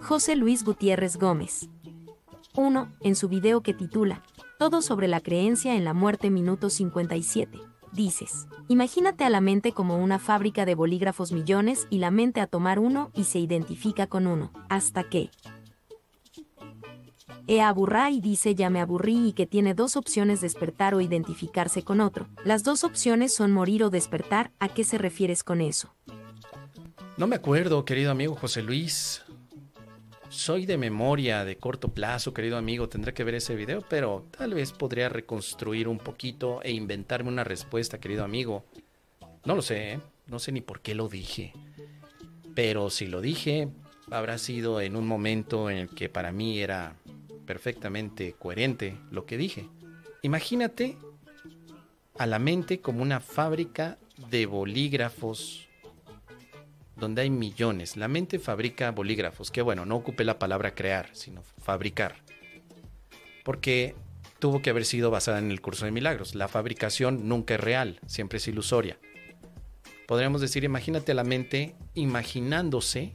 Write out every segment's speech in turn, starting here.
José Luis Gutiérrez Gómez. 1. En su video que titula Todo sobre la creencia en la muerte minuto 57. Dices, imagínate a la mente como una fábrica de bolígrafos millones y la mente a tomar uno y se identifica con uno, hasta que, e aburrá y dice ya me aburrí y que tiene dos opciones despertar o identificarse con otro. Las dos opciones son morir o despertar. ¿A qué se refieres con eso? No me acuerdo, querido amigo José Luis. Soy de memoria de corto plazo, querido amigo. Tendré que ver ese video, pero tal vez podría reconstruir un poquito e inventarme una respuesta, querido amigo. No lo sé, ¿eh? no sé ni por qué lo dije. Pero si lo dije, habrá sido en un momento en el que para mí era perfectamente coherente lo que dije. Imagínate a la mente como una fábrica de bolígrafos donde hay millones. La mente fabrica bolígrafos, que bueno, no ocupe la palabra crear, sino fabricar. Porque tuvo que haber sido basada en el curso de milagros. La fabricación nunca es real, siempre es ilusoria. Podríamos decir, imagínate a la mente imaginándose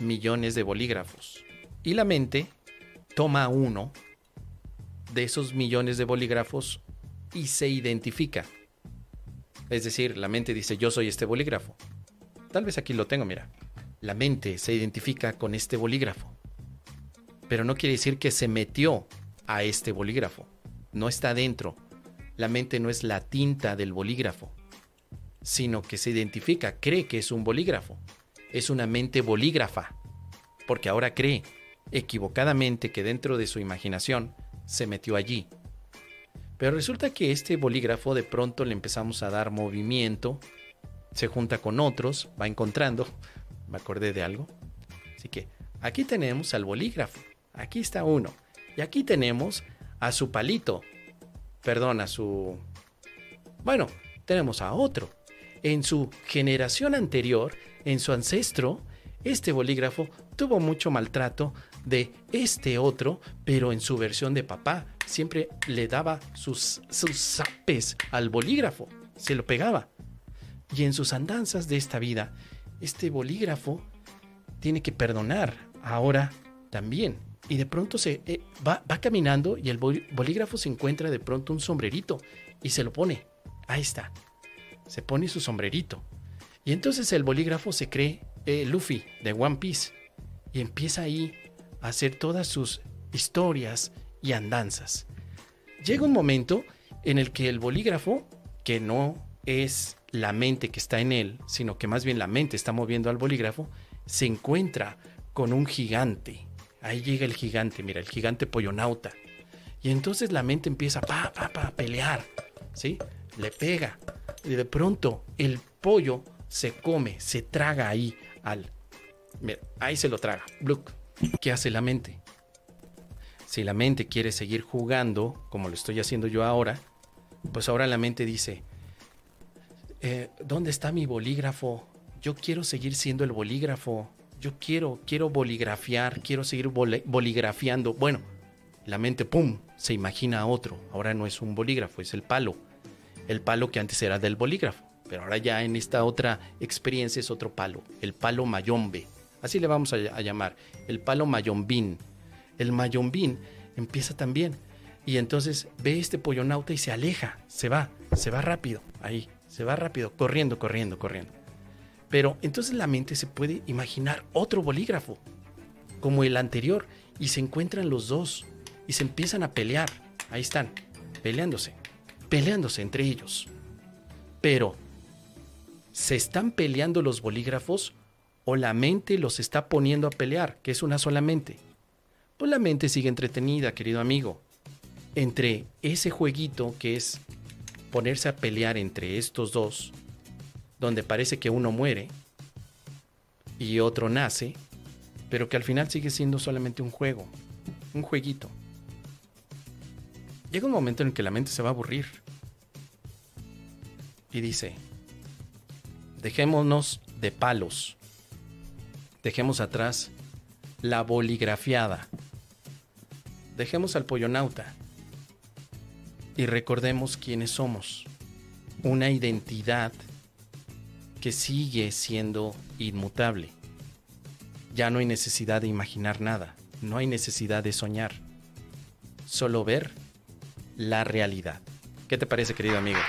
millones de bolígrafos. Y la mente toma uno de esos millones de bolígrafos y se identifica. Es decir, la mente dice, yo soy este bolígrafo. Tal vez aquí lo tengo, mira. La mente se identifica con este bolígrafo. Pero no quiere decir que se metió a este bolígrafo. No está dentro. La mente no es la tinta del bolígrafo, sino que se identifica, cree que es un bolígrafo. Es una mente bolígrafa, porque ahora cree equivocadamente que dentro de su imaginación se metió allí. Pero resulta que este bolígrafo de pronto le empezamos a dar movimiento, se junta con otros, va encontrando, me acordé de algo. Así que aquí tenemos al bolígrafo, aquí está uno, y aquí tenemos a su palito, perdón, a su... Bueno, tenemos a otro. En su generación anterior, en su ancestro, este bolígrafo tuvo mucho maltrato de este otro, pero en su versión de papá. Siempre le daba sus, sus zapes al bolígrafo, se lo pegaba. Y en sus andanzas de esta vida, este bolígrafo tiene que perdonar ahora también. Y de pronto se eh, va, va caminando y el bolígrafo se encuentra de pronto un sombrerito y se lo pone. Ahí está. Se pone su sombrerito. Y entonces el bolígrafo se cree eh, Luffy de One Piece y empieza ahí hacer todas sus historias y andanzas. Llega un momento en el que el bolígrafo, que no es la mente que está en él, sino que más bien la mente está moviendo al bolígrafo, se encuentra con un gigante. Ahí llega el gigante, mira, el gigante pollonauta. Y entonces la mente empieza pa, pa, pa, a pelear, ¿sí? Le pega. Y de pronto el pollo se come, se traga ahí al... Mira, ahí se lo traga. Look. ¿Qué hace la mente? Si la mente quiere seguir jugando, como lo estoy haciendo yo ahora, pues ahora la mente dice, eh, ¿dónde está mi bolígrafo? Yo quiero seguir siendo el bolígrafo. Yo quiero, quiero boligrafiar, quiero seguir boligrafiando. Bueno, la mente, ¡pum!, se imagina a otro. Ahora no es un bolígrafo, es el palo. El palo que antes era del bolígrafo. Pero ahora ya en esta otra experiencia es otro palo, el palo mayombe. Así le vamos a, llamar, el palo mayombín. El mayombín empieza también. Y entonces ve este pollonauta y se aleja, se va, se va rápido, ahí, se va rápido, corriendo, corriendo, corriendo. Pero entonces la mente se puede imaginar otro bolígrafo, como el anterior, y se encuentran los dos y se empiezan a pelear. Ahí están, peleándose, peleándose entre ellos. Pero, ¿se están peleando los bolígrafos o la mente los está poniendo a pelear, que es una sola mente. Pues la mente sigue entretenida, querido amigo. Entre ese jueguito que es ponerse a pelear entre estos dos, donde parece que uno muere y otro nace, pero que al final sigue siendo solamente un juego, un jueguito. Llega un momento en el que la mente se va a aburrir y dice, dejémonos de palos Dejemos atrás la boligrafiada. Dejemos al pollonauta y recordemos quiénes somos. Una identidad que sigue siendo inmutable. Ya no hay necesidad de imaginar nada, no hay necesidad de soñar, solo ver la realidad. ¿Qué te parece, querido amigo?